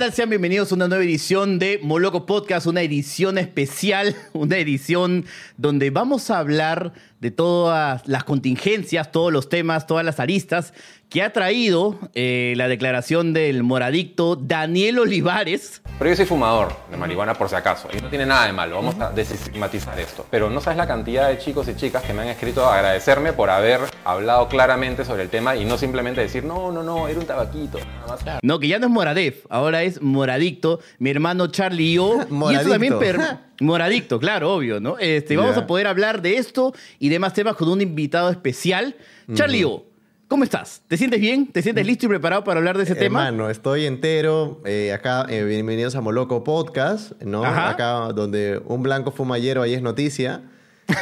tal? Sean bienvenidos a una nueva edición de Moloco Podcast, una edición especial, una edición donde vamos a hablar de todas las contingencias, todos los temas, todas las aristas que ha traído eh, la declaración del moradicto Daniel Olivares. Pero yo soy fumador de marihuana por si acaso, y no tiene nada de malo, vamos a desestigmatizar esto. Pero no sabes la cantidad de chicos y chicas que me han escrito a agradecerme por haber hablado claramente sobre el tema y no simplemente decir, no, no, no, era un tabaquito, nada más. No, que ya no es Moradef, ahora es Moradicto, mi hermano Charlie y yo. y eso también per- Moradicto, claro, obvio, ¿no? Este, Vamos a poder hablar de esto y demás temas con un invitado especial. Charlie O, ¿cómo estás? ¿Te sientes bien? ¿Te sientes listo y preparado para hablar de ese tema? Hermano, estoy entero. eh, acá, eh, bienvenidos a Moloco Podcast, ¿no? Ajá. Acá donde un blanco fuma hierro ahí es noticia.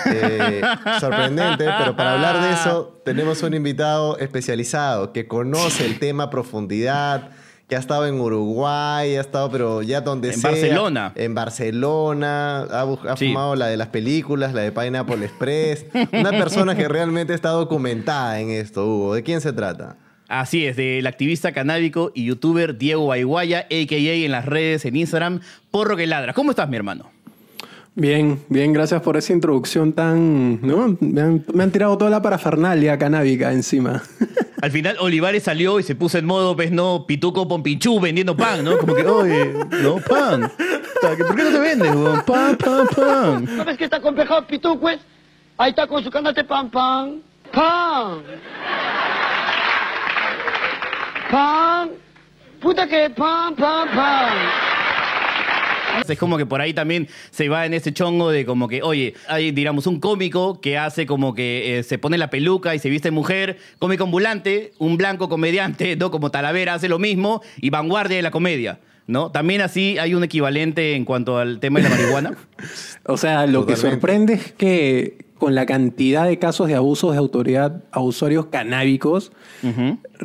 Eh, sorprendente, pero para hablar de eso tenemos un invitado especializado que conoce el tema a profundidad, que ha estado en Uruguay, ha estado, pero ya donde En sea. Barcelona. En Barcelona, ha, ha Sí. fumado la de las películas, la de Pineapple Express. Una persona que realmente está documentada en esto, Hugo. ¿De quién se trata? Así es, del activista canábico y youtuber Diego Aiguaya, a.k.a. en las redes, en Instagram, Porro que Ladra. ¿Cómo estás, mi hermano? Bien, bien, gracias por esa introducción tan... ¿no? Me, han, me han tirado toda la parafernalia canábica encima. Al final Olivares salió y se puso en modo, pues, no, pituco pompichú vendiendo pan, ¿no? Como que, oye, no, pan. O sea, que, ¿Por qué no te vendes, weón? Pan, pan, pan. ¿Sabes que está complejado Pitucues? Ahí está con su canal de pan pan. Pan. Pan. Puta que pan, pan, pan. Es como que por ahí también se va en ese chongo de como que, oye, hay, digamos, un cómico que hace como que eh, se pone la peluca y se viste mujer, cómico ambulante, un blanco comediante, ¿no? Como Talavera hace lo mismo y vanguardia de la comedia, ¿no? También así hay un equivalente en cuanto al tema de la marihuana. O sea, lo que sorprende es que con la cantidad de casos de abusos de autoridad a usuarios canábicos,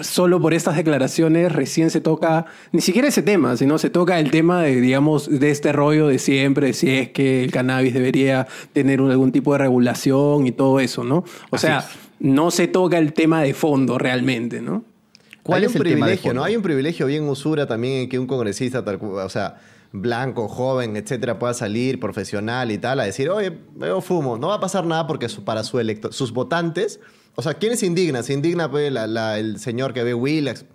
solo por estas declaraciones recién se toca, ni siquiera ese tema, sino se toca el tema de, digamos, de este rollo de siempre, de si es que el cannabis debería tener un- algún tipo de regulación y todo eso, ¿no? O Así sea, es. no se toca el tema de fondo realmente, ¿no? ¿Cuál Hay es un el tema de privilegio, fondo? ¿no? Hay un privilegio bien usura también en que un congresista, tal o sea, blanco, joven, etcétera, pueda salir profesional y tal a decir, oye, yo fumo. No va a pasar nada porque para su electo sus votantes, o sea, ¿quién se indigna? Se indigna pues, la- el señor que ve Willax.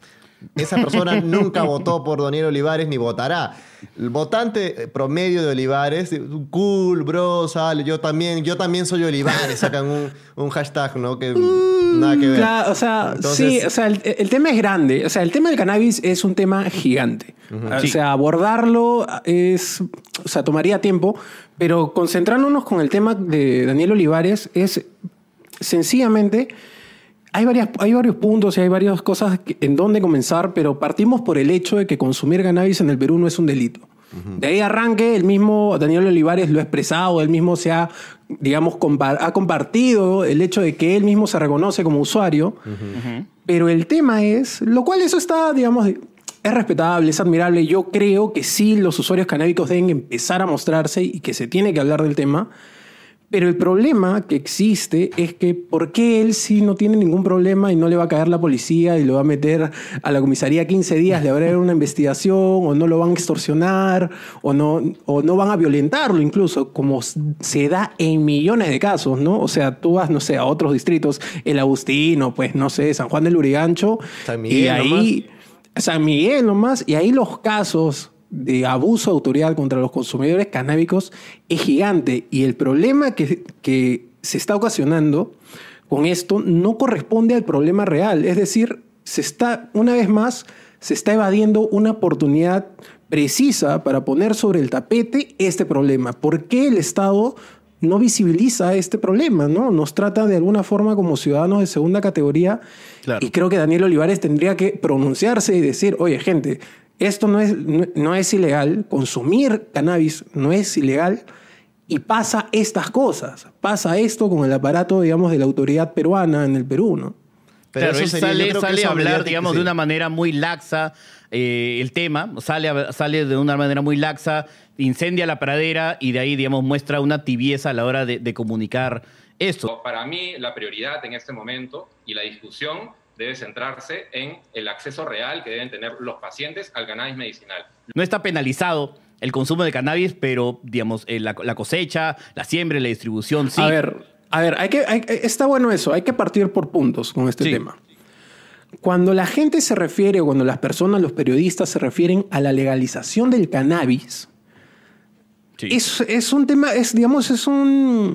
Esa persona nunca votó por Daniel Olivares ni votará. El votante promedio de Olivares, cool, bro, sale, yo también, yo también soy Olivares, sacan un, un hashtag, ¿no? Que nada que ver. Claro, o sea, Entonces- sí, o sea, el, el tema es grande. O sea, el tema del cannabis es un tema gigante. O Sí. sea, abordarlo es, o sea, tomaría tiempo, pero concentrándonos con el tema de Daniel Olivares es sencillamente hay, varias, hay varios puntos y hay varias cosas que- en donde comenzar, pero partimos por el hecho de que consumir cannabis en el Perú no es un delito. De ahí arranque, el mismo Daniel Olivares lo ha expresado, él mismo se ha, digamos, compa- ha compartido el hecho de que él mismo se reconoce como usuario. Pero el tema es, lo cual eso está, digamos, es respetable, es admirable. Yo creo que sí los usuarios canábicos deben empezar a mostrarse y que se tiene que hablar del tema. Pero el problema que existe es que ¿por qué él sí no tiene ningún problema y no le va a caer la policía y lo va a meter a la comisaría 15 días, le va a haber una investigación o no lo van a extorsionar o no, o no van a violentarlo incluso, como se da en millones de casos, ¿no? O sea, tú vas, no sé, a otros distritos, el Agustino, pues no sé, San Juan del Urigancho, San Miguel y ahí... San Miguel nomás, y ahí los casos de abuso de autoridad contra los consumidores canábicos es gigante. Y el problema que, que se está ocasionando con esto no corresponde al problema real. Es decir, se está, una vez más, se está evadiendo una oportunidad precisa para poner sobre el tapete este problema. ¿Por qué el Estado no visibiliza este problema? ¿no? Nos trata de alguna forma como ciudadanos de segunda categoría Claro. y creo que Daniel Olivares tendría que pronunciarse y decir, oye gente, esto no es, no, no es ilegal, consumir cannabis no es ilegal y pasa estas cosas, pasa esto con el aparato, digamos, de la autoridad peruana en el Perú, ¿no? claro, eso él sería- sale, sale eso a hablar, digamos, sí. de una manera muy laxa eh, el tema, sale, a- sale de una manera muy laxa, incendia la pradera y de ahí, digamos, muestra una tibieza a la hora de, de comunicar esto. Para mí, la prioridad en este momento y la discusión debe centrarse en el acceso real que deben tener los pacientes al cannabis medicinal. No está penalizado el consumo de cannabis, pero, digamos, eh, la, la cosecha, la siembra, la distribución, sí. A ver, a ver, hay que, hay- está bueno eso, hay que partir por puntos con este Sí. tema. Cuando la gente se refiere, o cuando las personas, los periodistas se refieren a la legalización del cannabis, Sí. es, es un tema, es, digamos, es un.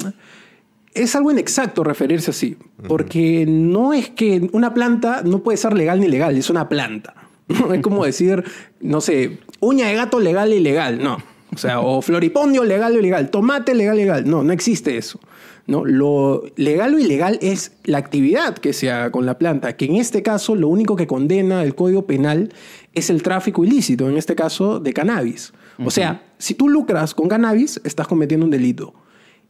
Es algo inexacto referirse así. Porque no es que una planta no puede ser legal ni legal, es una planta. Es como decir, no sé, uña de gato legal y ilegal. No. O sea, o floripondio legal o ilegal, tomate legal legal. No, no existe eso. ¿no? Lo legal o ilegal es la actividad que se haga con la planta, que en este caso lo único que condena el Código Penal es el tráfico ilícito, en este caso de cannabis. O sea, si tú lucras con cannabis, estás cometiendo un delito.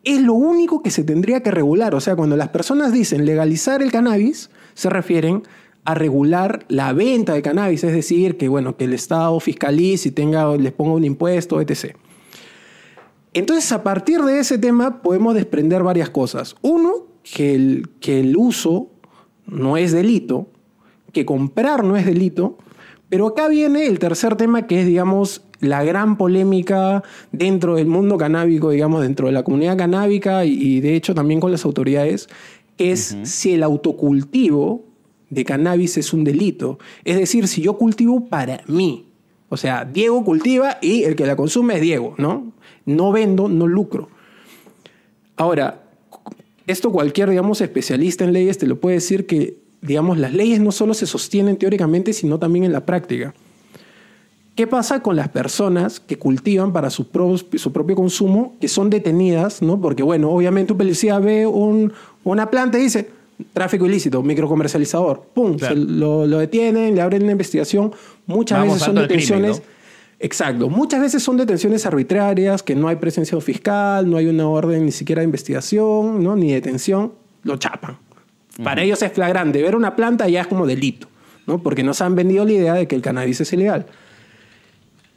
Es lo único que se tendría que regular. O sea, cuando las personas dicen legalizar el cannabis, se refieren a regular la venta de cannabis, es decir, que bueno, que el Estado fiscalice y tenga, les ponga un impuesto, etc. Entonces, a partir de ese tema podemos desprender varias cosas. Uno, que el, que el uso no es delito, que comprar no es delito, pero acá viene el tercer tema que es, digamos, la gran polémica dentro del mundo canábico, digamos, dentro de la comunidad canábica y, y de hecho también con las autoridades, es si el autocultivo de cannabis es un delito. Es decir, si yo cultivo para mí. O sea, Diego cultiva y el que la consume es Diego, ¿no? No vendo, no lucro. Ahora, esto cualquier, digamos, especialista en leyes te lo puede decir que, digamos, las leyes no solo se sostienen teóricamente, sino también en la práctica. ¿Qué pasa con las personas que cultivan para su, pro- su propio consumo, que son detenidas, ¿no? Porque, bueno, obviamente un policía ve un- una planta y dice, tráfico ilícito, microcomercializador, ¡pum! Claro. Se lo, lo detienen, le abren una investigación. Muchas Vamos veces son crimen, detenciones... ¿no? Exacto. Muchas veces son detenciones arbitrarias, que no hay presencia fiscal, no hay una orden ni siquiera de investigación, ¿no? ni detención, lo chapan. Para ellos es flagrante. Ver una planta ya es como delito, ¿no? porque nos han vendido la idea de que el cannabis es ilegal.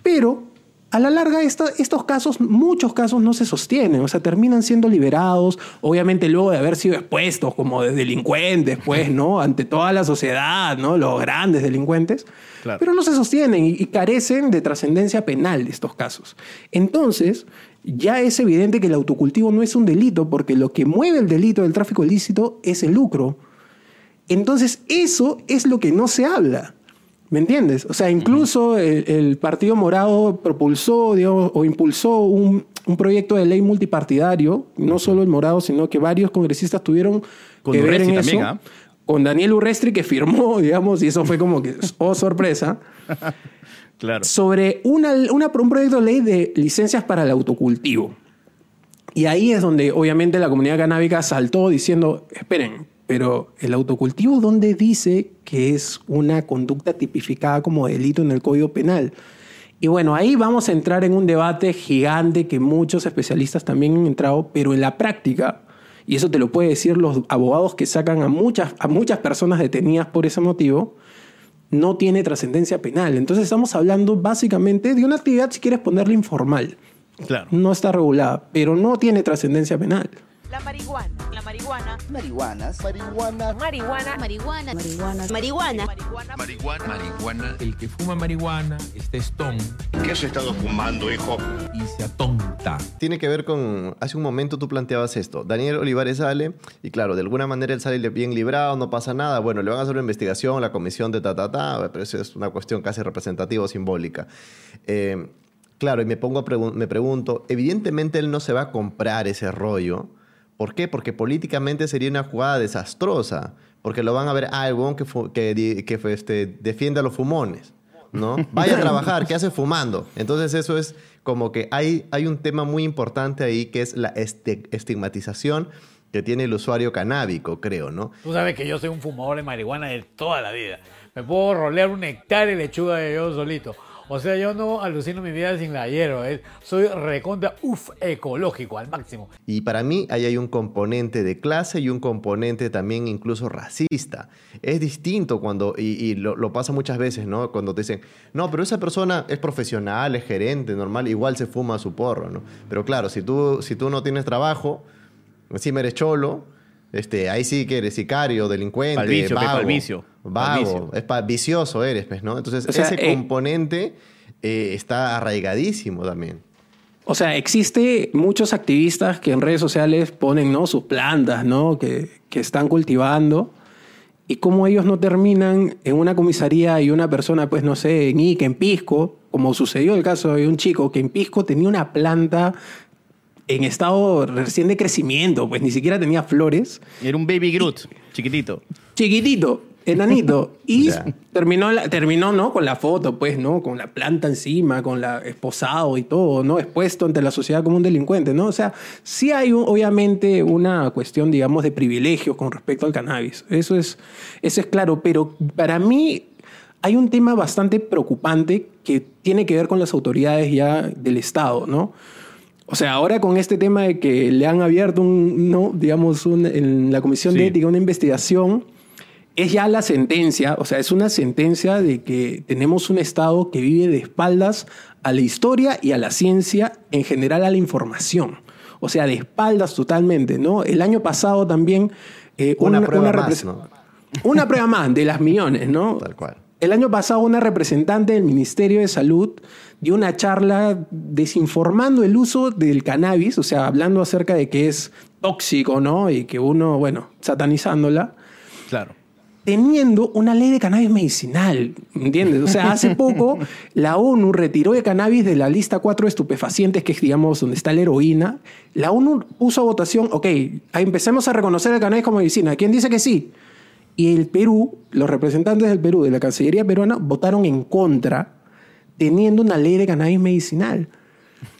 Pero a la larga esta- estos casos, muchos casos no se sostienen, o sea, terminan siendo liberados, obviamente luego de haber sido expuestos como de delincuentes, pues, ¿no? Ante toda la sociedad, ¿no? Los grandes delincuentes. Claro. Pero no se sostienen y, y carecen de trascendencia penal estos casos. Entonces, ya es evidente que el autocultivo no es un delito porque lo que mueve el delito del tráfico ilícito es el lucro. Entonces, eso es lo que no se habla. ¿Me entiendes? O sea, incluso el, el Partido Morado propulsó digamos, o impulsó un, un proyecto de ley multipartidario, no solo el Morado, sino que varios congresistas tuvieron Con que ver en Urresti eso. también, ¿ah? Con Daniel Urrestri que firmó, digamos, y eso fue como que, oh, sorpresa, Claro. sobre una, una- un proyecto de ley de licencias para el autocultivo. Y ahí es donde obviamente la comunidad canábica saltó diciendo, esperen, pero el autocultivo, ¿dónde dice que es una conducta tipificada como delito en el Código Penal? Y bueno, ahí vamos a entrar en un debate gigante que muchos especialistas también han entrado, pero en la práctica, y eso te lo pueden decir los abogados que sacan a muchas, a muchas personas detenidas por ese motivo, no tiene trascendencia penal. Entonces estamos hablando básicamente de una actividad, si quieres ponerla informal. Claro. No está regulada, pero no tiene trascendencia penal. La marihuana. La marihuana. Marihuanas. Marihuana. Marihuana. Marihuana. Marihuana. Marihuana. Marihuana. Marihuana. Marihuana. El que fuma marihuana está stone ¿Qué has estado fumando, hijo? y se atonta. Tiene que ver con. Hace un momento tú planteabas esto. Daniel Olivares sale, y claro, de alguna manera él sale bien librado, no pasa nada. Bueno, le van a hacer una investigación, la comisión de ta, ta, ta, pero eso es una cuestión casi representativa o simbólica. Eh, claro, y me, pongo a pregun- me pregunto, evidentemente él no se va a comprar ese rollo. ¿Por qué? Porque políticamente sería una jugada desastrosa. Porque lo van a ver, ah, el huevón que, que, que este, defiende a los fumones. ¿no? Vaya a trabajar, ¿qué hace fumando? Entonces eso es como que hay, hay un tema muy importante ahí que es la este- estigmatización que tiene el usuario canábico, creo, ¿no? Tú sabes que yo soy un fumador de marihuana de toda la vida. Me puedo rolear un hectárea de lechuga de yo solito. O sea, yo no alucino mi vida sin la hierba. ¿eh? Soy recontra, uff, ecológico al máximo. Y para mí ahí hay un componente de clase y un componente también incluso racista. Es distinto cuando, y, y lo, lo pasa muchas veces, ¿no? Cuando te dicen, no, pero esa persona es profesional, es gerente, normal, igual se fuma su porro, ¿no? Pero claro, si tú, si tú no tienes trabajo, encima eres cholo, este, ahí sí que eres sicario, delincuente, Pa'l vicio, pe, vago. Vago, es pa- vicioso eres, pues, ¿no? Entonces, O sea, ese eh, componente eh, está arraigadísimo también. O sea, existe muchos activistas que en redes sociales ponen ¿no? sus plantas, ¿no? Que, que están cultivando. Y cómo ellos no terminan en una comisaría y una persona, pues no sé, en Ica, en Pisco, como sucedió el caso de un chico que en Pisco tenía una planta en estado recién de crecimiento, pues ni siquiera tenía flores. Era un baby Groot, chiquitito. chiquitito, enanito. Y terminó, la- terminó, ¿no? Con la foto, pues, ¿no? Con la planta encima, con la esposado y todo, ¿no? Expuesto ante la sociedad como un delincuente, ¿no? O sea, sí hay un- obviamente una cuestión, digamos, de privilegios con respecto al cannabis. Eso es, eso es claro, pero para mí hay un tema bastante preocupante que tiene que ver con las autoridades ya del Estado, ¿no? O sea, ahora con este tema de que le han abierto un, no, digamos, un- en la Comisión Sí. de Ética una investigación, es ya la sentencia, o sea, es una sentencia de que tenemos un Estado que vive de espaldas a la historia y a la ciencia, en general a la información. O sea, de espaldas totalmente, ¿no? El año pasado también... eh, Una prueba más. Una prueba más de las millones, ¿no? Tal cual. El año pasado una representante del Ministerio de Salud dio una charla desinformando el uso del cannabis, o sea, hablando acerca de que es tóxico, ¿no? Y que uno, bueno, satanizándola, Claro. Teniendo una ley de cannabis medicinal, ¿entiendes? O sea, hace poco la ONU retiró el cannabis de la lista 4 de estupefacientes, que es, digamos, donde está la heroína. La ONU puso a votación, ok, empecemos a reconocer el cannabis como medicina. ¿Quién dice que sí? Y el Perú, los representantes del Perú, de la Cancillería peruana, votaron en contra, teniendo una ley de cannabis medicinal.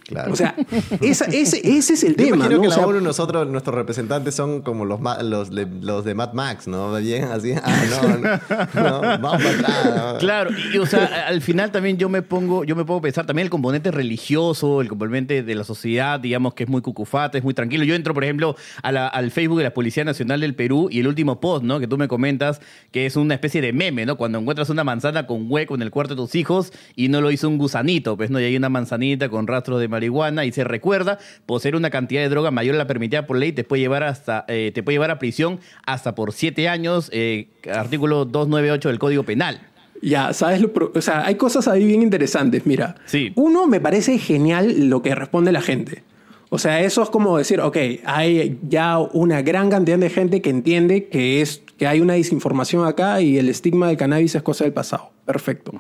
Claro. O sea, esa- ese, ese es el Yo tema, imagino ¿no? que O la sea, ONU, nosotros, nuestros representantes son como los, los, de, los de Mad Max, ¿no? Bien así, ah, no, no, no, vamos para. ¿no? Claro, y o sea, al final también yo me pongo, yo me pongo a pensar también el componente religioso, el componente de la sociedad, digamos que es muy cucufata, es muy tranquilo. Yo entro, por ejemplo, a la- al Facebook de la Policía Nacional del Perú y el último post, ¿no? Que tú me comentas, que es una especie de meme, ¿no? Cuando encuentras una manzana con hueco en el cuarto de tus hijos y no lo hizo un gusanito, pues no, y hay una manzanita con rastros de marihuana y se recuerda, poseer una cantidad de droga mayor a la permitida por ley te puede llevar hasta, eh, te puede llevar a prisión hasta por siete años, eh, artículo 298 del Código Penal. Ya, ¿sabes? Lo o sea, hay cosas ahí bien interesantes. Mira, Sí. uno me parece genial lo que responde la gente. O sea, eso es como decir, ok, hay ya una gran cantidad de gente que entiende que, es, que hay una desinformación acá y el estigma del cannabis es cosa del pasado. Perfecto.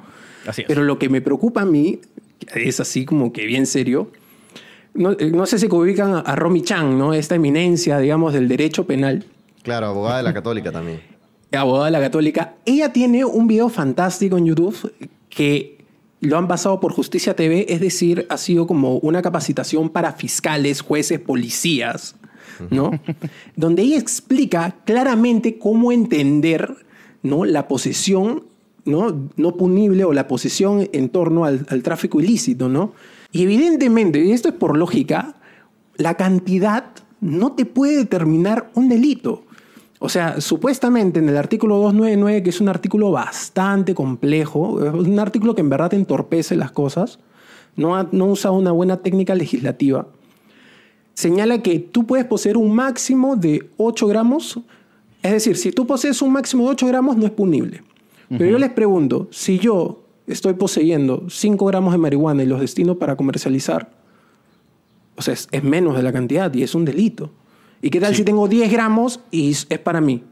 Así es. Pero lo que me preocupa a mí, es así como que bien serio, no, eh, no sé si ubican a, a Romy Chang, ¿no? Esta eminencia, digamos, del derecho penal Claro, abogada de la católica también. abogada de la católica, ella tiene un video fantástico en YouTube que lo han pasado por Justicia TV, es decir, ha sido como una capacitación para fiscales, jueces, policías, ¿no? Donde ella explica claramente cómo entender, ¿no? La posesión, ¿no? No punible o la posesión en torno al, tráfico ilícito, ¿no? Y evidentemente, y esto es por lógica, la cantidad no te puede determinar un delito. O sea, supuestamente en el artículo 299, que es un artículo bastante complejo, un artículo que en verdad entorpece las cosas, no, no usa una buena técnica legislativa, señala que tú puedes poseer un máximo de 8 gramos, es decir, si tú posees un máximo de 8 gramos no es punible. Pero yo les pregunto, si yo estoy poseyendo 5 gramos de marihuana y los destino para comercializar, o sea, es, es menos de la cantidad y es un delito. ¿Y qué tal si tengo 10 gramos y es para mí?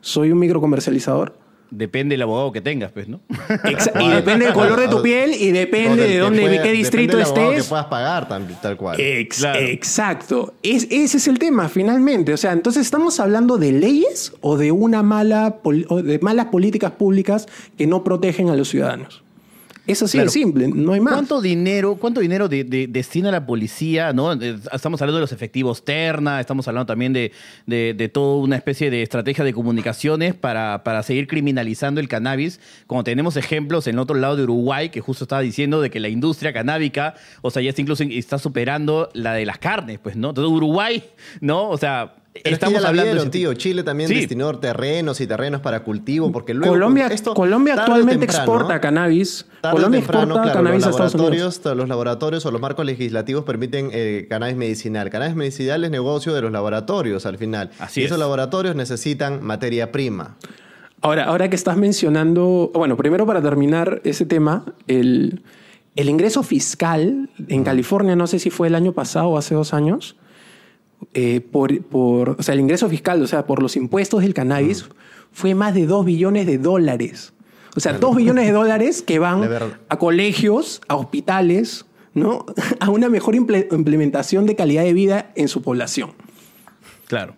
¿Soy un microcomercializador? Depende del abogado que tengas, pues, ¿no? Exa- y depende del color de tu piel y depende de dónde, pueda- qué distrito depende del estés. que puedas pagar tam- tal cual. Ex- Claro. Exacto. Es, ese es el tema, finalmente. O sea, entonces estamos hablando de leyes o de una mala pol- o de malas políticas públicas que no protegen a los ciudadanos. Es así Claro. de simple, no hay más. ¿Cuánto dinero, cuánto dinero de- de- destina la policía? ¿no? Eh, Estamos hablando de los efectivos terna, estamos hablando también de, de, de toda una especie de estrategia de comunicaciones para, para seguir criminalizando el cannabis. Como tenemos ejemplos en el otro lado de Uruguay, que justo estaba diciendo de que la industria canábica, o sea, ya está incluso está superando la de las carnes, pues, ¿no? Entonces Uruguay, ¿no? O sea, Pero estamos ya la hablando vieron, tío. Chile también Sí. destinó terrenos y terrenos para cultivo, porque luego Colombia, esto, actualmente temprano, exporta cannabis. Colombia temprano, exporta claro, cannabis a los Estados Unidos. laboratorios, los laboratorios o los marcos legislativos permiten eh, cannabis medicinal. Cannabis medicinal es negocio de los laboratorios al final. Así y es. esos laboratorios necesitan materia prima. Ahora, ahora que estás mencionando, bueno, primero para terminar ese tema, el, el ingreso fiscal en California, no sé si fue el año pasado o hace dos años, eh, por, por, o sea, el ingreso fiscal, o sea, por los impuestos del cannabis, fue más de 2 billones de dólares. O sea, 2 billones de dólares que van a colegios, a hospitales, ¿no? A una mejor imple- implementación de calidad de vida en su población. Claro.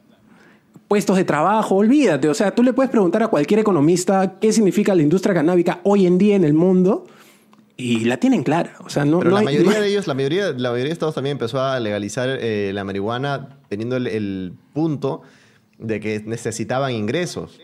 Puestos de trabajo, olvídate. O sea, tú le puedes preguntar a cualquier economista qué significa la industria canábica hoy en día en el mundo y la tienen clara. O sea, no, Pero no la hay- mayoría no hay- de ellos, la mayoría, la mayoría de estados también empezó a legalizar eh, la marihuana teniendo el, el punto de que necesitaban ingresos.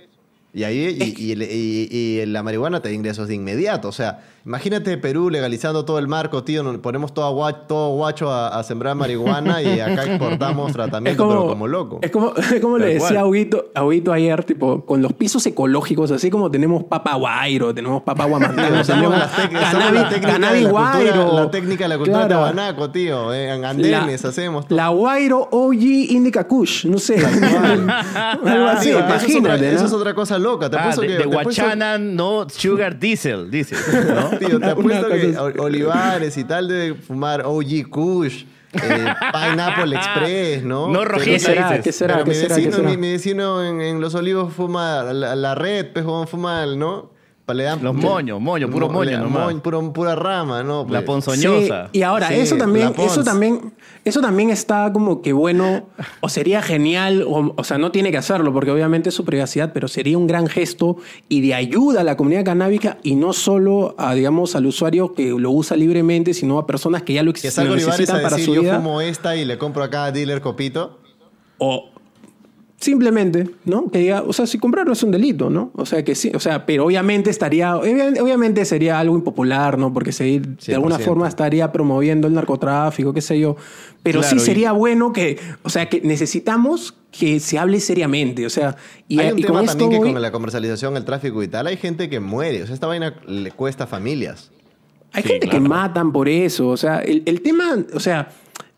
Y ahí y, y- y la marihuana te da ingresos de inmediato. O sea, imagínate Perú legalizando todo el marco, tío. nos ponemos todo, agua- todo guacho a, a sembrar marihuana y acá exportamos tratamiento, pero como loco. Es como, es como le decía a Huguito, ayer, tipo, con los pisos ecológicos, así como tenemos papa guairo, tenemos papa guamantano, tenemos cannabis, técnica de cannabis la cultura- guairo. La técnica de la cultura Claro. de Tabanaco, tío. eh, en andenes La- hacemos todo. La Guairo OG Indica Kush, no sé. Algo así, Tío, eso, es otra, imagínate, eso es otra cosa loca. Te Ah, de, que, de Guachanan, no Sugar Diesel, dice. ¿no? Tío, te apuesto que o- Olivares y tal de fumar OG Kush, eh, Pineapple Express, ¿no? No rojita, ¿Qué será? dices. ¿Qué será? pero ¿Qué mi será? ¿Qué vecino, será? mi, mi vecino en, en Los Olivos fuma la, la red, pues, fuma, el, ¿no? Pa- le dan- Los moños, moño, puro Mo- moño nomás. moño, puro- pura rama, ¿no? La Pues. ponzoñosa. Sí, y ahora, Sí, eso también, eso también, eso también está como que bueno, o sería genial, o, o sea, no tiene que hacerlo, porque obviamente es su privacidad, pero sería un gran gesto y de ayuda a la comunidad canábica y no solo a, digamos, al usuario que lo usa libremente, sino a personas que ya lo, Que salga lo Olivares necesitan a para decir, su yo vida. fumo esta y le compro acá a dealer copito. O simplemente, ¿no? Que diga, o sea, si comprarlo es un delito, ¿no? O sea, que sí, o sea, pero obviamente estaría, obvi- obviamente sería algo impopular, ¿no? Porque se, de alguna 100%. forma estaría promoviendo el narcotráfico, qué sé yo. Pero Claro, sí y- sería bueno que, o sea, que necesitamos que se hable seriamente, o sea, y, Hay un y tema con esto también que voy- con la comercialización, el tráfico y tal, hay gente que muere. O sea, esta vaina le cuesta a familias. Hay Sí, gente que matan por eso. O sea, el, el tema, o sea,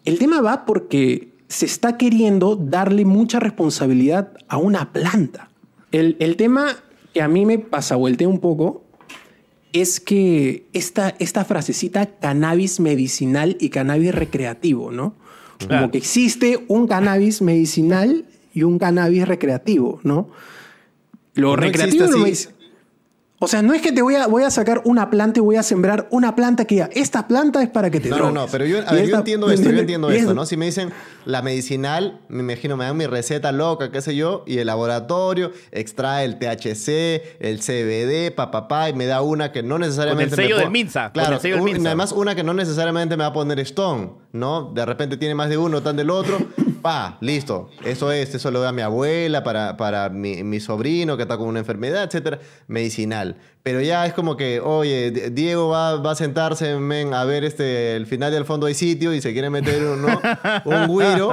el tema va porque se está queriendo darle mucha responsabilidad a una planta. El, el tema que a mí me pasa, voltea un poco, es que esta, esta frasecita cannabis medicinal y cannabis recreativo, ¿no? Como que existe un cannabis medicinal y un cannabis recreativo, ¿no? Lo No recreativo medici- O sea, no es que te voy a, voy a sacar una planta y voy a sembrar una planta que diga, esta planta es para que te No, no, drogues. no, pero yo, a ver, yo entiendo esto, yo entiendo esto, es- ¿no? Si me dicen la medicinal, me imagino, me dan mi receta loca, qué sé yo, y el laboratorio extrae el THC, el CBD, papá, y me da una que no necesariamente. Con el sello me del MINSA, con Claro, el sello del un- MINSA. además una que no necesariamente me va a poner Stone, ¿no? De repente tiene más de uno, tan del otro, pa, listo. Eso es, eso lo doy a mi abuela, para, para mi, mi sobrino que está con una enfermedad, etcétera, medicinal. Pero ya es como que, oye, Diego va, va a sentarse men, a ver este, el final del fondo hay sitio y se quiere meter un, ¿no? un guiro.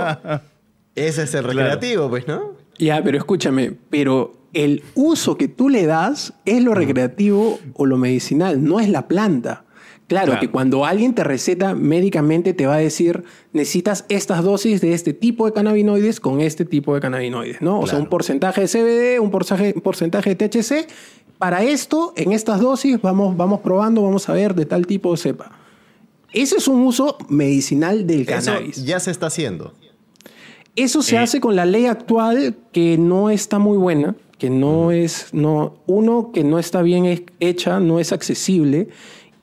Ese es el recreativo, pues, ¿no? Ya, pero escúchame, pero el uso que tú le das es lo recreativo o lo medicinal, no es la planta. Claro, Claro. que cuando alguien te receta médicamente te va a decir, necesitas estas dosis de este tipo de cannabinoides con este tipo de cannabinoides, ¿no? O sea, un porcentaje de CBD, un porcentaje, un porcentaje de THC. Para esto, en estas dosis, vamos, vamos probando, vamos a ver de tal tipo de cepa. Ese es un uso medicinal del Eso cannabis. ya se está haciendo. Eso se Eh. hace con la ley actual que no está muy buena, que no es, no, uno, que no está bien he- hecha, no es accesible,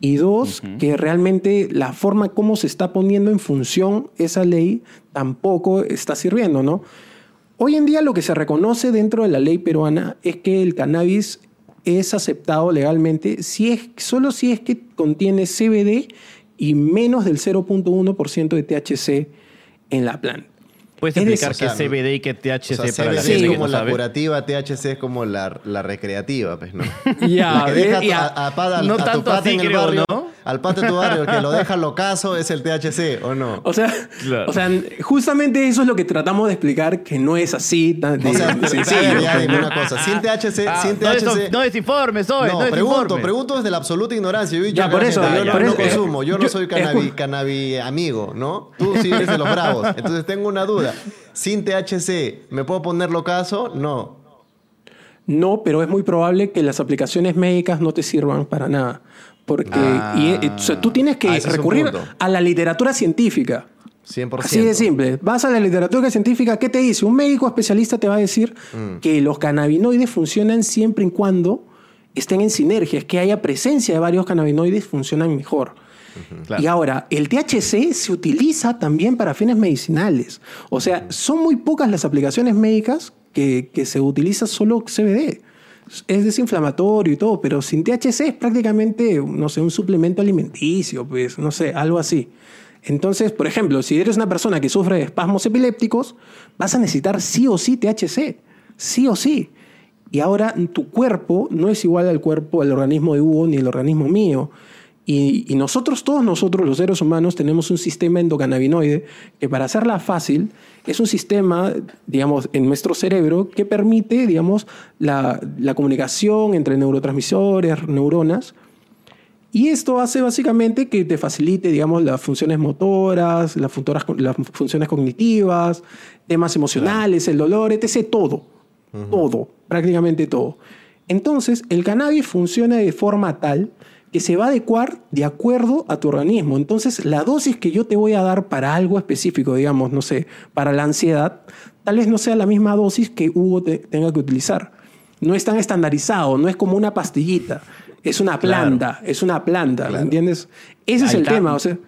y dos, que realmente la forma como se está poniendo en función esa ley tampoco está sirviendo, ¿no? Hoy en día lo que se reconoce dentro de la ley peruana es que el cannabis es aceptado legalmente si es, solo si es que contiene CBD y menos del 0.1% de THC en la planta. ¿Puedes Es explicar qué o sea, es CBD y qué THC O sea, para la CBD gente es que como no la sabe? curativa, THC es como la, la recreativa, pues, ¿no? Ya, La que deja eh, ya. a, a No a tu tanto así, en el creo, barrio, ¿no? Al pata de tu barrio, el que lo deja locazo es el THC, ¿o no? O sea, Claro. o sea, justamente eso es lo que tratamos de explicar, que no es así tan O sea, de- sencillo. sencillo. Ya, dime una cosa. Sin THC, Ah, sin no, THC. es, no desinformes, soy, No, no, pregunto, desinformes. pregunto desde la absoluta ignorancia. Yo Ya, por eso, yo por no eso. consumo, yo no soy es cannabi, como- cannabi amigo, ¿no? Tú sí eres de los bravos. Entonces tengo una duda. Sin THC, ¿me puedo poner locazo? No. No, pero es muy probable que las aplicaciones médicas no te sirvan para nada. Porque Ah. y, eh, o sea, tú tienes que Ah, recurrir a la literatura científica. 100%. Así de simple. Vas a la literatura científica, ¿qué te dice? Un médico especialista te va a decir Mm. que los cannabinoides funcionan siempre y cuando estén en sinergia, es que haya presencia de varios cannabinoides, funcionan mejor. Claro. Y ahora, el THC se utiliza también para fines medicinales. O sea, son muy pocas las aplicaciones médicas que, que se utiliza solo CBD. Es desinflamatorio y todo, pero sin THC es prácticamente, no sé, un suplemento alimenticio, pues, no sé, algo así. Entonces, por ejemplo, si eres una persona que sufre de espasmos epilépticos, vas a necesitar sí o sí THC, sí o sí. Y ahora tu cuerpo no es igual al cuerpo, al organismo de Hugo ni el organismo mío. Y, y nosotros, todos nosotros, los seres humanos, tenemos un sistema endocannabinoide que para hacerla fácil es un sistema, digamos, en nuestro cerebro que permite, digamos, la, la comunicación entre neurotransmisores, neuronas. Y esto hace básicamente que te facilite, digamos, las funciones motoras, las, funtoras- las funciones cognitivas, temas emocionales, el dolor, etc. Todo. Todo. Prácticamente todo. Entonces, el cannabis funciona de forma tal que se va a adecuar de acuerdo a tu organismo. Entonces, la dosis que yo te voy a dar para algo específico, digamos, no sé, para la ansiedad, tal vez no sea la misma dosis que Hugo te- tenga que utilizar. No es tan estandarizado, no es como una pastillita. Es una planta, es una planta, ¿me entiendes? Ese es el tema, o sea,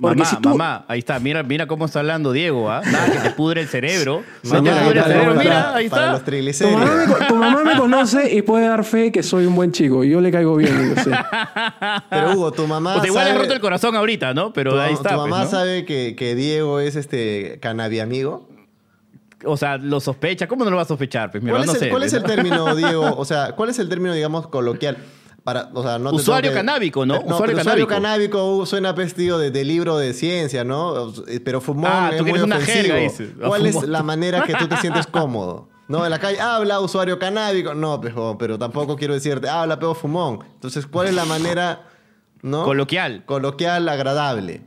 porque Mamá, si tú- mamá, ahí está, mira, mira cómo está hablando Diego, ¿ah? Nada que te pudre el cerebro. Te Mamá, pudre el cerebro, para- mira, ahí para está. los Tu mamá, me, co- tu mamá me conoce y puede dar fe que soy un buen chico. Y yo le caigo bien, yo sé. Pero Hugo, tu mamá O sea, igual le sabe, has roto el corazón ahorita, ¿no? Pero tu, ahí está. tu pues, mamá ¿no? sabe que, que Diego es este cannabis amigo. O sea, lo sospecha. ¿Cómo no lo va a sospechar? Pues, ¿Cuál, es, el, no sé, cuál es el ¿no? término, Diego? O sea, ¿cuál es el término, digamos, coloquial? Para, o sea, no te Usuario que- canábico, ¿no? Eh, Usuario pero canábico. suena vestido de, de libro de ciencia, ¿no? Eh, Pero fumón Ah, es tú muy una ofensivo. jerga, dices. ¿Cuál es la manera que tú te sientes cómodo? No, en la calle habla usuario canábico. No, pero, pero tampoco quiero decirte habla peo fumón. Entonces, ¿cuál es la manera, no? Coloquial. Coloquial, agradable.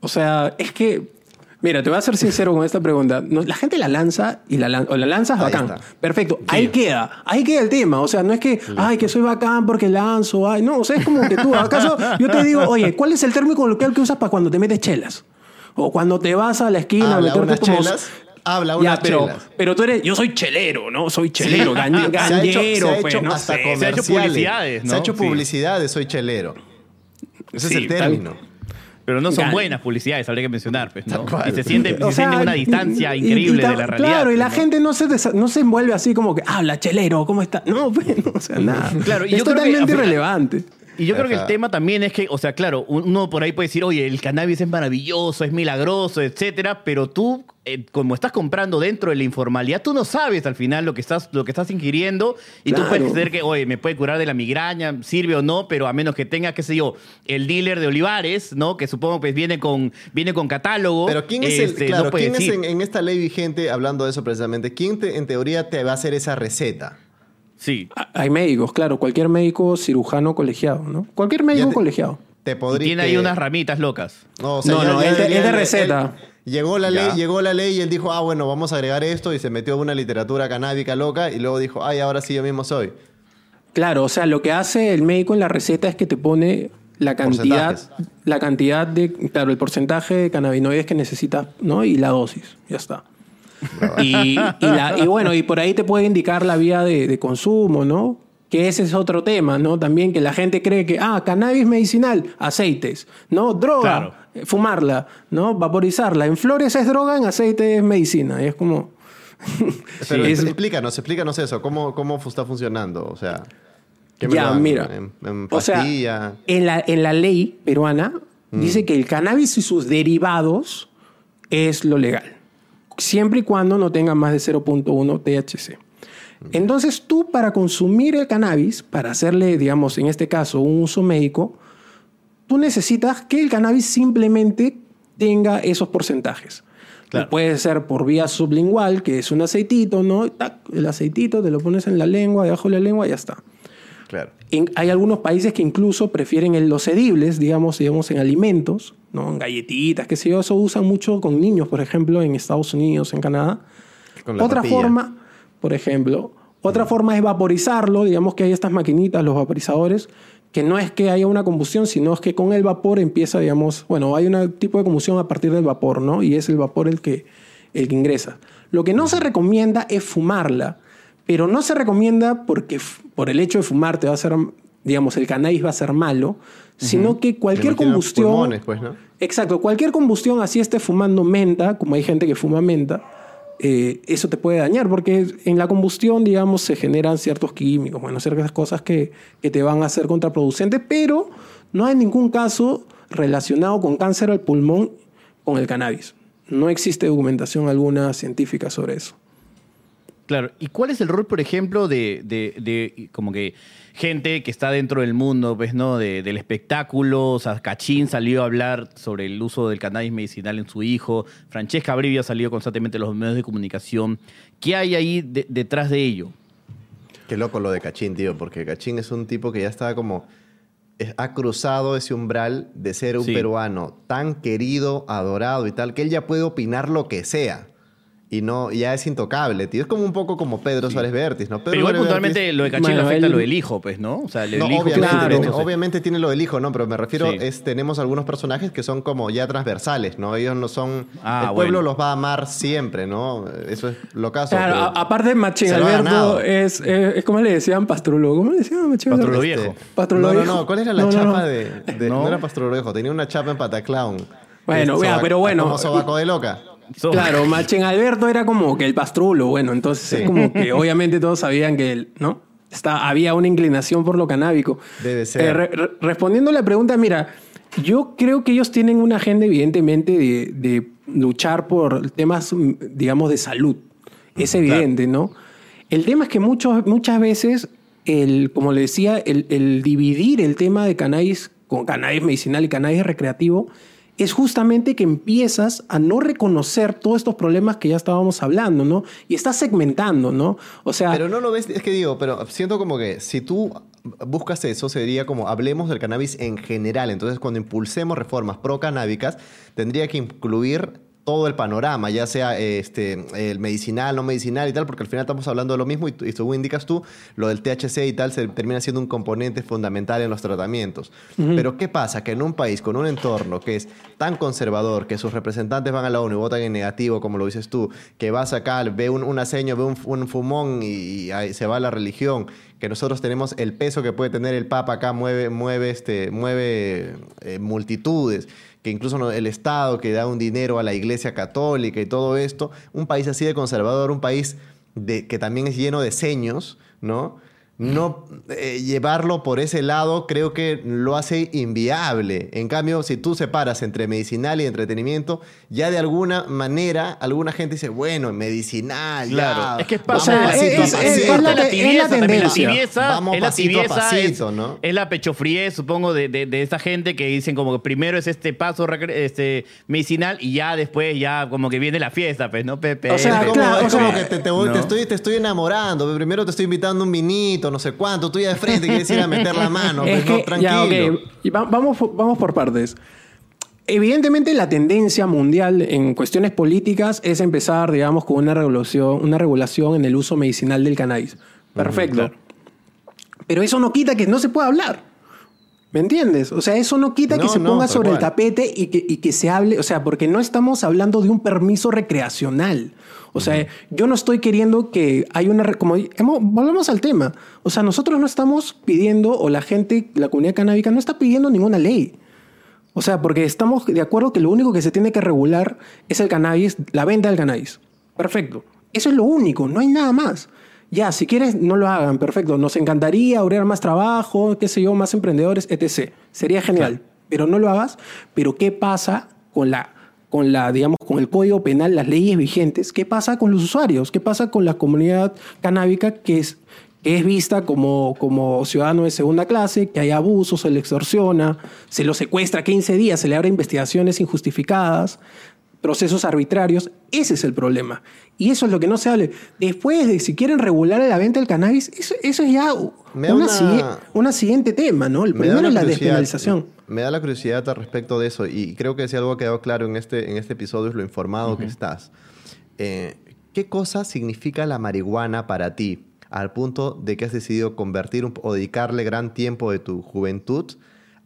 O sea, es que. Mira, te voy a ser sincero con esta pregunta. No, la gente la lanza y la, lan- o la lanzas bacán. está. Perfecto. Ahí queda. Ahí queda el tema. O sea, no es que, ay, que soy bacán porque lanzo. Ay, no, o sea, es como que tú, ¿acaso yo te digo, oye, ¿cuál es el término coloquial que usas para cuando te metes chelas? O cuando te vas a la esquina a Habla meterte unas como- chelas. Habla Ya, unas pero, chelas. pero tú eres, yo soy chelero, ¿no? Soy chelero, Sí. gañ- Se ha hecho- gañero, se ha pues, no hasta sé. comerciales. Se ha hecho publicidades, ¿no? Se ha hecho Sí. publicidades, soy chelero. Ese Sí, es el tal- término. Pero no son Gan- buenas publicidades, habría que mencionar, pues. Y se siente, se sea, siente una distancia y- increíble y de la realidad. Claro, y la ¿no? gente no se, no se envuelve así como que, habla, chelero, ¿cómo está? No, pues, no, o sea, nada. Claro, y es yo creo que, totalmente irrelevante. Y yo creo que el tema también es que, o sea, claro, uno por ahí puede decir, oye, el cannabis es maravilloso, es milagroso, etcétera, pero tú, eh, como estás comprando dentro de la informalidad, tú no sabes al final lo que estás, lo que estás ingiriendo y tú Claro. puedes creer que, oye, me puede curar de la migraña, sirve o no, pero a menos que tenga, qué sé yo, el dealer de Olivares, ¿no? Que supongo que viene con, viene con catálogo. Pero ¿quién es, el, este, claro, no puede ¿quién es en, en esta ley vigente, hablando de eso precisamente, quién te- en teoría te va a hacer esa receta? Sí. Hay médicos, claro, cualquier médico cirujano colegiado, ¿no? Cualquier médico te- colegiado. Te podría... tiene ahí unas ramitas locas. No, No, no, es de- es de receta. llegó la ley, llegó la ley y él dijo, ah, bueno, vamos a agregar esto y se metió una literatura canábica loca y luego dijo, ay, ahora sí yo mismo soy. Claro, o sea, lo que hace el médico en la receta es que te pone la cantidad, la cantidad de, claro, el porcentaje de cannabinoides que necesitas, ¿no? Y la dosis, ya está. Y, y la- y bueno, y por ahí te puede indicar la vía de, de consumo, ¿no? Que ese es otro tema, ¿no? También que la gente cree que, ah, cannabis medicinal, aceites, ¿no? Droga, Claro. fumarla, ¿no? Vaporizarla. En flores es droga, en aceite es medicina. Y es como... Pero es- explícanos, explícanos eso, ¿cómo, cómo está funcionando? O sea, ¿qué me Ya, mira. ¿En, en O sea, en la, en la ley peruana Mm. dice que el cannabis y sus derivados es lo legal. Siempre y cuando no tenga más de 0.1 THC. Entonces tú para consumir el cannabis, para hacerle, digamos, en este caso, un uso médico, tú necesitas que el cannabis simplemente tenga esos porcentajes. Claro. Puede ser por vía sublingual, que es un aceitito, ¿no? Tac, el aceitito te lo pones en la lengua, debajo de la lengua y ya está. Claro. En- hay algunos países que incluso prefieren el- los edibles, digamos, digamos, en alimentos, ¿no? En galletitas, qué sé yo. Eso usan mucho con niños, por ejemplo, en Estados Unidos, en Canadá. Con la Otra papilla. forma, por ejemplo, Otra forma es vaporizarlo, digamos que hay estas maquinitas, los vaporizadores, que no es que haya una combustión, sino es que con el vapor empieza, digamos, bueno, hay un tipo de combustión a partir del vapor, ¿no? Y es el vapor el que, el que ingresa. Lo que no se recomienda es fumarla, pero no se recomienda porque por el hecho de fumar te va a hacer, digamos, el cannabis va a ser malo, sino que cualquier Que no tiene combustión... pulmones, pues, ¿no? Exacto, cualquier combustión, así esté fumando menta, como hay gente que fuma menta, eh, eso te puede dañar, porque en la combustión, digamos, se generan ciertos químicos, bueno, ciertas cosas que, que te van a ser contraproducentes, pero no hay ningún caso relacionado con cáncer al pulmón con el cannabis. No existe documentación alguna científica sobre eso. Claro. ¿Y cuál es el rol, por ejemplo, de, de- de como que gente que está dentro del mundo, pues, ¿no? De- del espectáculo. O sea, Cachín salió a hablar sobre el uso del cannabis medicinal en su hijo. Francesca Brivia ha salido constantemente en los medios de comunicación. ¿Qué hay ahí de- detrás de ello? Qué loco lo de Cachín, tío, porque Cachín es un tipo que ya está como... Ha cruzado ese umbral de ser un Sí. peruano tan querido, adorado y tal, que él ya puede opinar lo que sea. Y no, ya es intocable, tío. Es como un poco como Pedro Suárez Vértiz, ¿no? Pedro Pero igual Suárez puntualmente Vértiz- lo de Cachín le afecta él- lo del hijo, pues, ¿no? O sea, el No, hijo obviamente, tiene tiene- obviamente tiene lo del hijo, ¿no? Pero me refiero, Sí. es, tenemos algunos personajes que son como ya transversales, ¿no? Ellos no son... Ah, el pueblo bueno. los va a amar siempre, ¿no? Eso es lo caso. Claro, a- aparte Machín. Alberto es, es, es como le decían pastrulo. ¿Cómo le decían Machín Pastrulo viejo. Pastrulo no, no, viejo. no. ¿Cuál era la No, no, chapa no. de, de- No. no. era Pastrolo Viejo, tenía una chapa en Pataclown. Bueno, vea, pero bueno. Como sobaco de loca. So- Claro, Machen Alberto era como que el pastrulo, bueno, entonces Sí. es como que obviamente todos sabían que él, ¿no? Está, había una inclinación por lo canábico. Debe ser. Eh, re- re- respondiendo a la pregunta, mira, yo creo que ellos tienen una agenda evidentemente de, de luchar por temas, digamos, de salud. Es evidente, ¿no? El tema es que muchos, muchas veces, el, como le decía, el, el dividir el tema de cannabis con cannabis medicinal y cannabis recreativo es justamente que empiezas a no reconocer todos estos problemas que ya estábamos hablando, ¿no? Y estás segmentando, ¿no? O sea, Pero no lo ves, es que digo, pero siento como que si tú buscas eso, sería como hablemos del cannabis en general. Entonces, cuando impulsemos reformas pro-canábicas, tendría que incluir todo el panorama, ya sea este, el medicinal, no medicinal y tal, porque al final estamos hablando de lo mismo y, tú- y según indicas tú, lo del THC y tal se termina siendo un componente fundamental en los tratamientos. Pero ¿qué pasa? Que en un país con un entorno que es tan conservador, que sus representantes van a la ONU y votan en negativo, como lo dices tú, que vas acá, ve un, un aseño, ve un, un fumón y, se va la religión, que nosotros tenemos el peso que puede tener el Papa acá, mueve, mueve, este, mueve eh, multitudes, que incluso el Estado que da un dinero a la Iglesia Católica y todo esto, un país así de conservador, un país de, que también es lleno de seños, ¿no? No eh, llevarlo por ese lado creo que lo hace inviable. En cambio, si tú separas entre medicinal y entretenimiento, ya de alguna manera alguna gente dice, bueno, medicinal, Claro, ya, es que es parte de la es- tibieza Vamos es la pasito a tibieza, pasito, es, ¿no? es la pechofriez, supongo, de, de, de esa gente que dicen como que primero es este paso este, medicinal y ya después ya como que viene la fiesta, pues, ¿no, Pepe? O sea, es como, claro, es o como sea, que te, te voy- no. te estoy, te estoy enamorando. Primero te estoy invitando un vinito, no sé cuánto. Tú ya de frente quieres ir a meter la mano. es pues, no, tranquilo. ya, y va- vamos, por- vamos por partes. Evidentemente la tendencia mundial en cuestiones políticas es empezar, digamos, con una regulación, una regulación en el uso medicinal del cannabis. Perfecto. claro. Pero eso no quita que no se pueda hablar. ¿Me entiendes? O sea, eso no quita que se ponga sobre el tapete y que, y que se hable, o sea, porque no estamos hablando de un permiso recreacional. O sea, yo no estoy queriendo que hay una... Como hemos- volvamos al tema. O sea, nosotros no estamos pidiendo, o la gente, la comunidad canábica no está pidiendo ninguna ley. O sea, porque estamos de acuerdo que lo único que se tiene que regular es el cannabis, la venta del cannabis. Perfecto. Eso es lo único, no hay nada más. Ya, si quieres, no lo hagan, perfecto. Nos encantaría abrir más trabajo, qué sé yo, más emprendedores, etc. Sería genial, pero no lo hagas. Pero ¿qué pasa con la, con la, digamos, con el código penal, las leyes vigentes? ¿Qué pasa con los usuarios? ¿Qué pasa con la comunidad canábica que es, que es vista como, como ciudadano de segunda clase, que hay abusos, se le extorsiona, se lo secuestra 15 días, se le abre investigaciones injustificadas, procesos arbitrarios. Ese es el problema. Y eso es lo que no se hable. Después de si quieren regular la venta del cannabis, eso, eso es ya una, una- una siguiente tema, ¿no? El primero la es la despenalización. Me da la curiosidad al respecto de eso y creo que si algo ha quedado claro en este, en este episodio es lo informado que estás. Eh, ¿Qué cosa significa la marihuana para ti? al punto de que has decidido convertir un- o dedicarle gran tiempo de tu juventud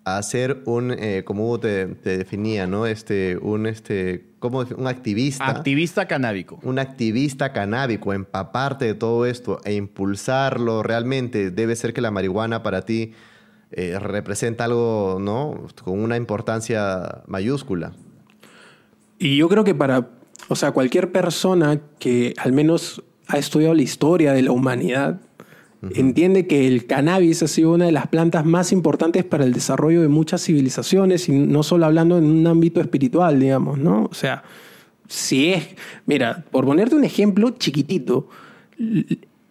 a ser un, eh, como Hugo te, te definía, ¿no? Este, un, este, ¿cómo? Un activista. Activista canábico. un activista canábico, empaparte de todo esto e impulsarlo realmente, debe ser que la marihuana para ti eh, representa algo, ¿no? Con una importancia mayúscula. Y yo creo que para, o sea, cualquier persona que al menos ha estudiado la historia de la humanidad, entiende que el cannabis ha sido una de las plantas más importantes para el desarrollo de muchas civilizaciones y no solo hablando en un ámbito espiritual, digamos, ¿no? O sea, si es, mira, por ponerte un ejemplo chiquitito,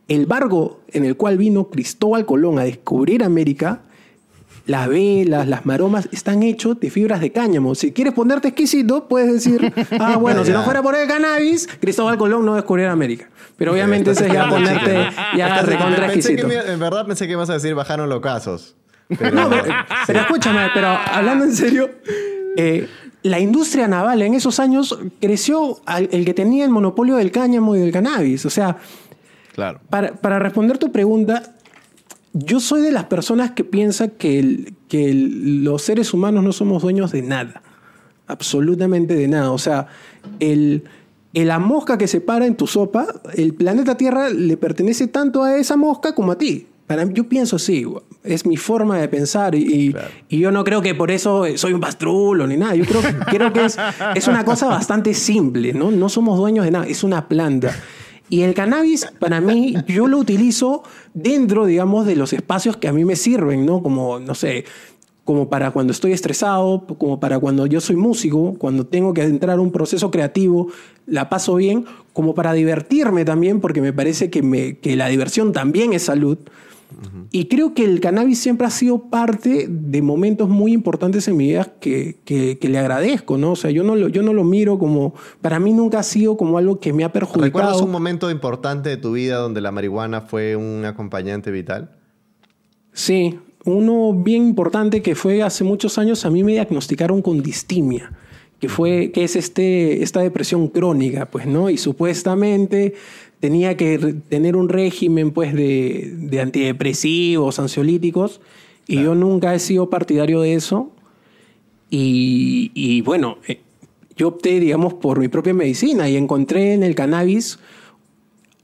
el barco en el cual vino Cristóbal Colón a descubrir América las velas, las maromas están hechos de fibras de cáñamo. Si quieres ponerte exquisito, puedes decir, ah, bueno, si no fuera por el cannabis, Cristóbal Colón no descubriera América. Pero obviamente ese es ya ponerte ya recontra Pensé que exquisito. me- en verdad pensé que ibas a decir bajaron los casos. Pero, No, pero, pero escúchame, pero hablando en serio, eh, la industria naval en esos años creció al- el que tenía el monopolio del cáñamo y del cannabis. O sea, Claro. para, para responder tu pregunta, yo soy de las personas que piensa que, el- que el- los seres humanos no somos dueños de nada. Absolutamente de nada. O sea, el, la mosca que se para en tu sopa, el planeta Tierra le pertenece tanto a esa mosca como a ti. Para mí, yo pienso así, es mi forma de pensar y, y- y yo no creo que por eso soy un pastrulo ni nada. Yo creo, creo que es, es una cosa bastante simple, ¿no? No somos dueños de nada, es una planta. Y el cannabis, para mí, yo lo utilizo dentro, digamos, de los espacios que a mí me sirven, ¿no? Como, no sé, como para cuando estoy estresado, como para cuando yo soy músico, cuando tengo que entrar a un proceso creativo, la paso bien, como para divertirme también, porque me parece que, me, que la diversión también es salud. Y creo que el cannabis siempre ha sido parte de momentos muy importantes en mi vida que, que- que le agradezco, ¿no? O sea, yo no, lo, yo no lo miro como... Para mí nunca ha sido como algo que me ha perjudicado. ¿Recuerdas un momento importante de tu vida donde la marihuana fue un acompañante vital? Sí, uno bien importante que fue hace muchos años, a mí me diagnosticaron con distimia, que, fue, que es este, esta depresión crónica, pues, ¿no? Y supuestamente tenía que tener un régimen, pues, de, de antidepresivos, ansiolíticos, y yo nunca he sido partidario de eso. Y, y bueno, eh, yo opté, digamos, por mi propia medicina y encontré en el cannabis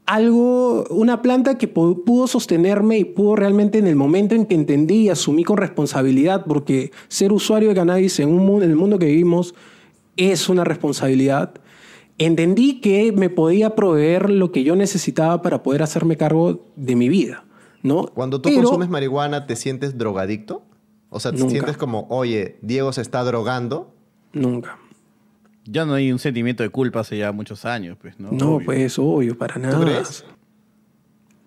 algo, una planta que pu- pudo sostenerme y pudo realmente en el momento en que entendí y asumí con responsabilidad, porque ser usuario de cannabis en, un mundo, en el mundo que vivimos es una responsabilidad, entendí que me podía proveer lo que yo necesitaba para poder hacerme cargo de mi vida. ¿no? Cuando tú Pero- consumes marihuana, ¿te sientes drogadicto? O sea, ¿te Nunca. sientes como, oye, Diego se está drogando? Nunca. Ya no hay un sentimiento de culpa hace ya muchos años, pues, ¿no? No, Obvio. pues obvio, para nada. crees?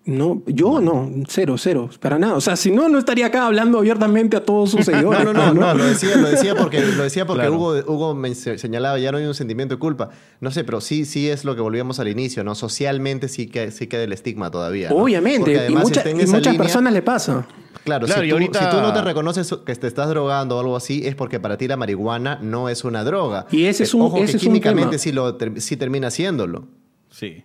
No, yo no, cero, cero, para nada. O sea, si no, no estaría acá hablando abiertamente a todos sus No, seguidores. no, no, pues, no, lo decía, lo decía porque, lo decía porque Claro. Hugo, Hugo me se- señalaba, ya no hay un sentimiento de culpa. No sé, pero sí, sí es lo que volvíamos al inicio, ¿no? Socialmente sí que sí queda el estigma todavía. ¿no? Obviamente, y, además mucha- y muchas línea- personas le pasa. Claro, Claro, si, tú, ahorita- si tú no te reconoces que te estás drogando o algo así, es porque para ti la marihuana no es una droga. Y ese es Eh, un- Ojo ese que es un químicamente tema. sí, lo, sí termina haciéndolo. Sí.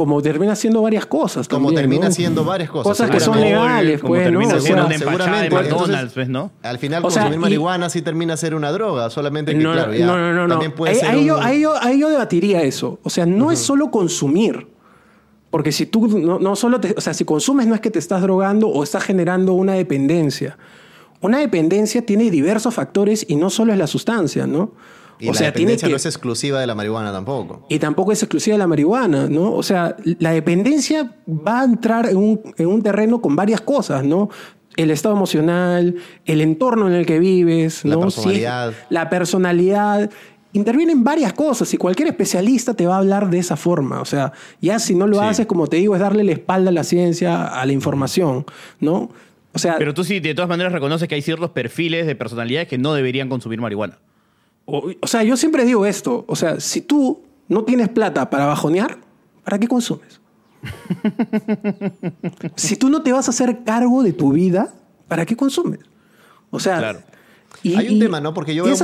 Como termina haciendo varias cosas. Como también, termina ¿no? haciendo varias cosas. Cosas que son legales, Como pues, ¿no? termina O siendo sea, de. McDonald's, Entonces, pues, ¿no? Al final, O sea, consumir y- marihuana sí termina ser una droga, solamente que, no, claro, ya no, no, no, no. también puede ahí, ser ahí un- yo, ahí, yo, ahí yo debatiría eso. O sea, no es solo consumir. Porque si tú no, no solo te, o sea, si consumes no es que te estás drogando o estás generando una dependencia. Una dependencia tiene diversos factores y no solo es la sustancia, ¿no? Y o la sea, tiene dependencia que no es exclusiva de la marihuana tampoco. y tampoco es exclusiva de la marihuana, ¿no? O sea, la dependencia va a entrar en un, en un terreno con varias cosas, ¿no? El estado emocional, el entorno en el que vives, La ¿no? personalidad. la personalidad. Intervienen varias cosas y cualquier especialista te va a hablar de esa forma. O sea, ya si no lo Sí. haces, como te digo, es darle la espalda a la ciencia, a la información, ¿no? O sea, Pero tú sí, de todas maneras, reconoces que hay ciertos perfiles de personalidades que no deberían consumir marihuana. O, o sea, yo siempre digo esto. O sea, si tú no tienes plata para bajonear, ¿para qué consumes? si tú no te vas a hacer cargo de tu vida, ¿para qué consumes? O sea, Claro. y- Hay un y- tema, ¿no? Porque yo veo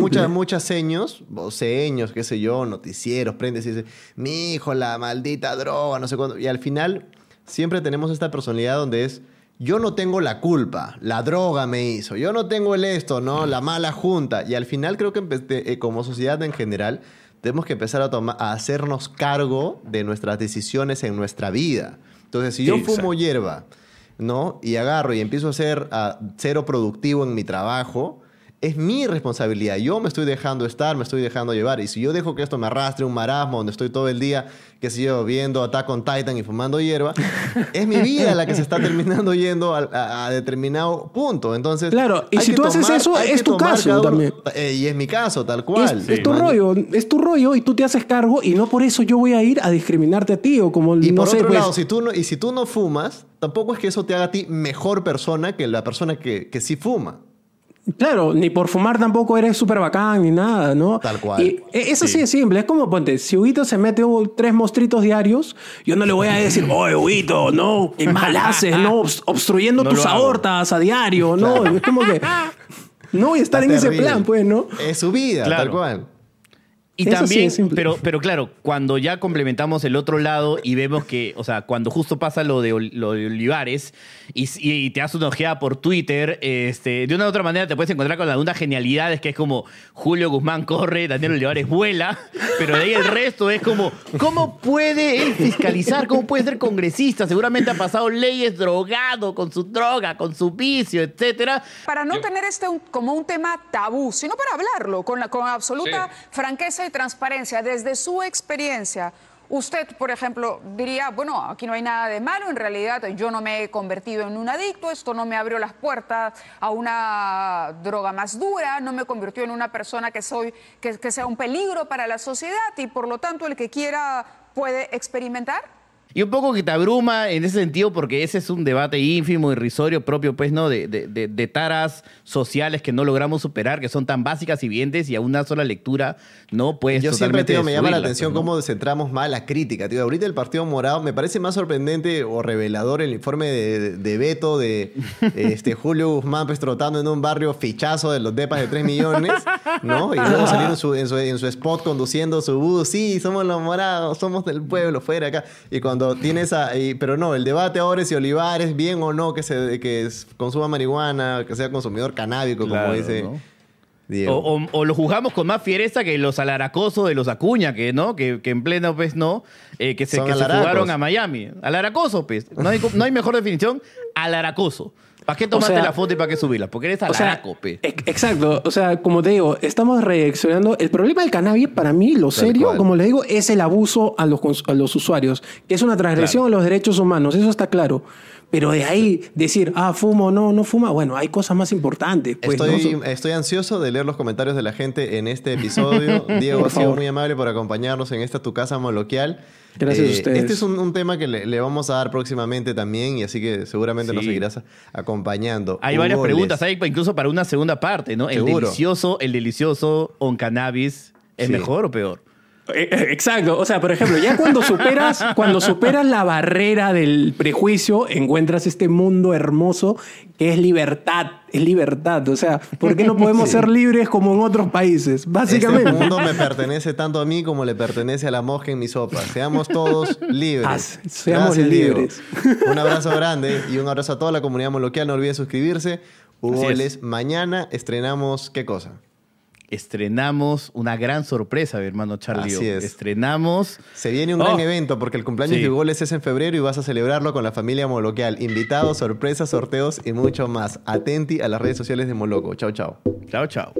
muchas, muchas seños, o seños, qué sé yo, noticieros, prendes y dices, mi hijo, la maldita droga, no sé cuándo. Y al final siempre tenemos esta personalidad donde es, yo no tengo la culpa, la droga me hizo, yo no tengo el esto, ¿no? La mala junta. Y al final creo que eh, como sociedad en general tenemos que empezar a, toma- a hacernos cargo de nuestras decisiones en nuestra vida. Entonces, si yo Sí, fumo hierba, ¿no? Y agarro y empiezo a ser cero productivo en mi trabajo, es mi responsabilidad. Yo me estoy dejando estar, me estoy dejando llevar. Y si yo dejo que esto me arrastre un marasmo donde estoy todo el día, qué sé yo, viendo Attack on Titan y fumando hierba, es mi vida la que se está terminando yendo a, a- a determinado punto. Entonces, Claro, y si que tú haces eso, es que tu tomar caso uno- también. Eh, y es mi caso, tal cual. Es, es tu Man. rollo, es tu rollo y tú te haces cargo y no por eso yo voy a ir a discriminarte a ti o como Y no por sé, otro pues, lado, si tú no, y si tú no fumas, tampoco es que eso te haga a ti mejor persona que la persona que, que sí fuma. Claro, ni por fumar tampoco eres súper bacán ni nada, ¿no? Tal cual. Y e- es así de simple. Es como, ponte, si Huguito se mete un- tres mostritos diarios, yo no le voy a decir, oye, Huguito, no, qué mal haces, no, Obst- obstruyendo No tus hago. aortas a diario, ¿no? Es como que no voy a estar en ese plan, pues, ¿no? Es su vida, Claro. tal cual. Y Eso también, pero, pero claro, cuando ya complementamos el otro lado y vemos que, o sea, cuando justo pasa lo de, lo de Olivares y, y te das una ojeada por Twitter, este, de una u otra manera te puedes encontrar con algunas genialidades que es como Julio Guzmán corre, Daniel Olivares vuela, pero de ahí el resto es como, ¿cómo puede él fiscalizar? ¿Cómo puede ser congresista? Seguramente ha pasado leyes drogado con su droga, con su vicio, etcétera. Para no tener este un- como un tema tabú, sino para hablarlo con, la- con absoluta franqueza y transparencia. Desde su experiencia, usted, por ejemplo, diría, bueno, aquí no hay nada de malo, en realidad yo no me he convertido en un adicto, esto no me abrió las puertas a una droga más dura, no me convirtió en una persona que, soy, que, que sea un peligro para la sociedad y por lo tanto el que quiera puede experimentar. Y un poco que te abruma en ese sentido porque ese es un debate ínfimo, irrisorio, propio pues, ¿no? De, de- de- de taras sociales que no logramos superar, que son tan básicas y evidentes y a una sola lectura no puedes Yo siempre, tío, me llama la atención pues, ¿no? cómo centramos mal la crítica, tío. Ahorita el Partido Morado me parece más sorprendente o revelador el informe de, de, de Beto de este, Julio Guzmán pues, trotando en un barrio fichazo de los depas de 3 millones, ¿no? Y luego salir en su, en su, en su spot conduciendo su bus, sí, somos los morados, somos del pueblo, fuera acá. Y cuando tienes a... y- pero no, el debate ahora es si Olivares, bien o no que, se, que es- consuma marihuana, que sea consumidor canábico, Claro, como dice... ¿no? Diego. O, o- o lo juzgamos con más fiereza que los alaracosos de los Acuña, que no, que, que en pleno pues no, eh, que se, que se fugaron a Miami. Alaracoso, pues. No hay, no hay mejor definición. Alaracoso. ¿Para qué tomaste sea, la foto y para qué subirla? Porque eres alaraco, ex- exacto. O sea, como te digo, estamos reaccionando. El problema del cannabis, para mí, lo serio, como le digo, es el abuso a los, a los usuarios, que es una transgresión a los derechos humanos. Eso está claro. Pero de ahí decir, ah, fumo, no, no fuma, bueno, hay cosas más importantes. Pues. Estoy, estoy ansioso de leer los comentarios de la gente en este episodio. Diego ha sido muy amable por acompañarnos en esta Tu Casa Moloquial. Eh, Gracias a ustedes. Este es un, un tema que le, le vamos a dar próximamente también y así que seguramente nos Sí. seguirás acompañando. Hay varias preguntas, Les. hay incluso para una segunda parte, ¿no? El delicioso, el delicioso on cannabis, ¿es Sí. mejor o peor? Eh, eh, Exacto, o sea, por ejemplo, ya cuando superas, cuando superas la barrera del prejuicio, encuentras este mundo hermoso que es libertad, es libertad, o sea, ¿por qué no podemos ser libres como en otros países? Básicamente. Este mundo me pertenece tanto a mí como le pertenece a la mosca en mi sopa. Seamos todos libres. Ah, seamos Gracias, Diego. libres. Un abrazo grande y un abrazo a toda la comunidad moloquial. No olviden suscribirse. Hugo es. Mañana estrenamos ¿qué cosa? Estrenamos una gran sorpresa, mi hermano Charlie. Así es. Estrenamos Se viene un gran Oh. evento porque el cumpleaños Sí. de Goles es en febrero y vas a celebrarlo con la familia Moloquial. Invitados, sorpresas, sorteos y mucho más. Atenti a las redes sociales de Moloco. Chao, chao. Chao, chao.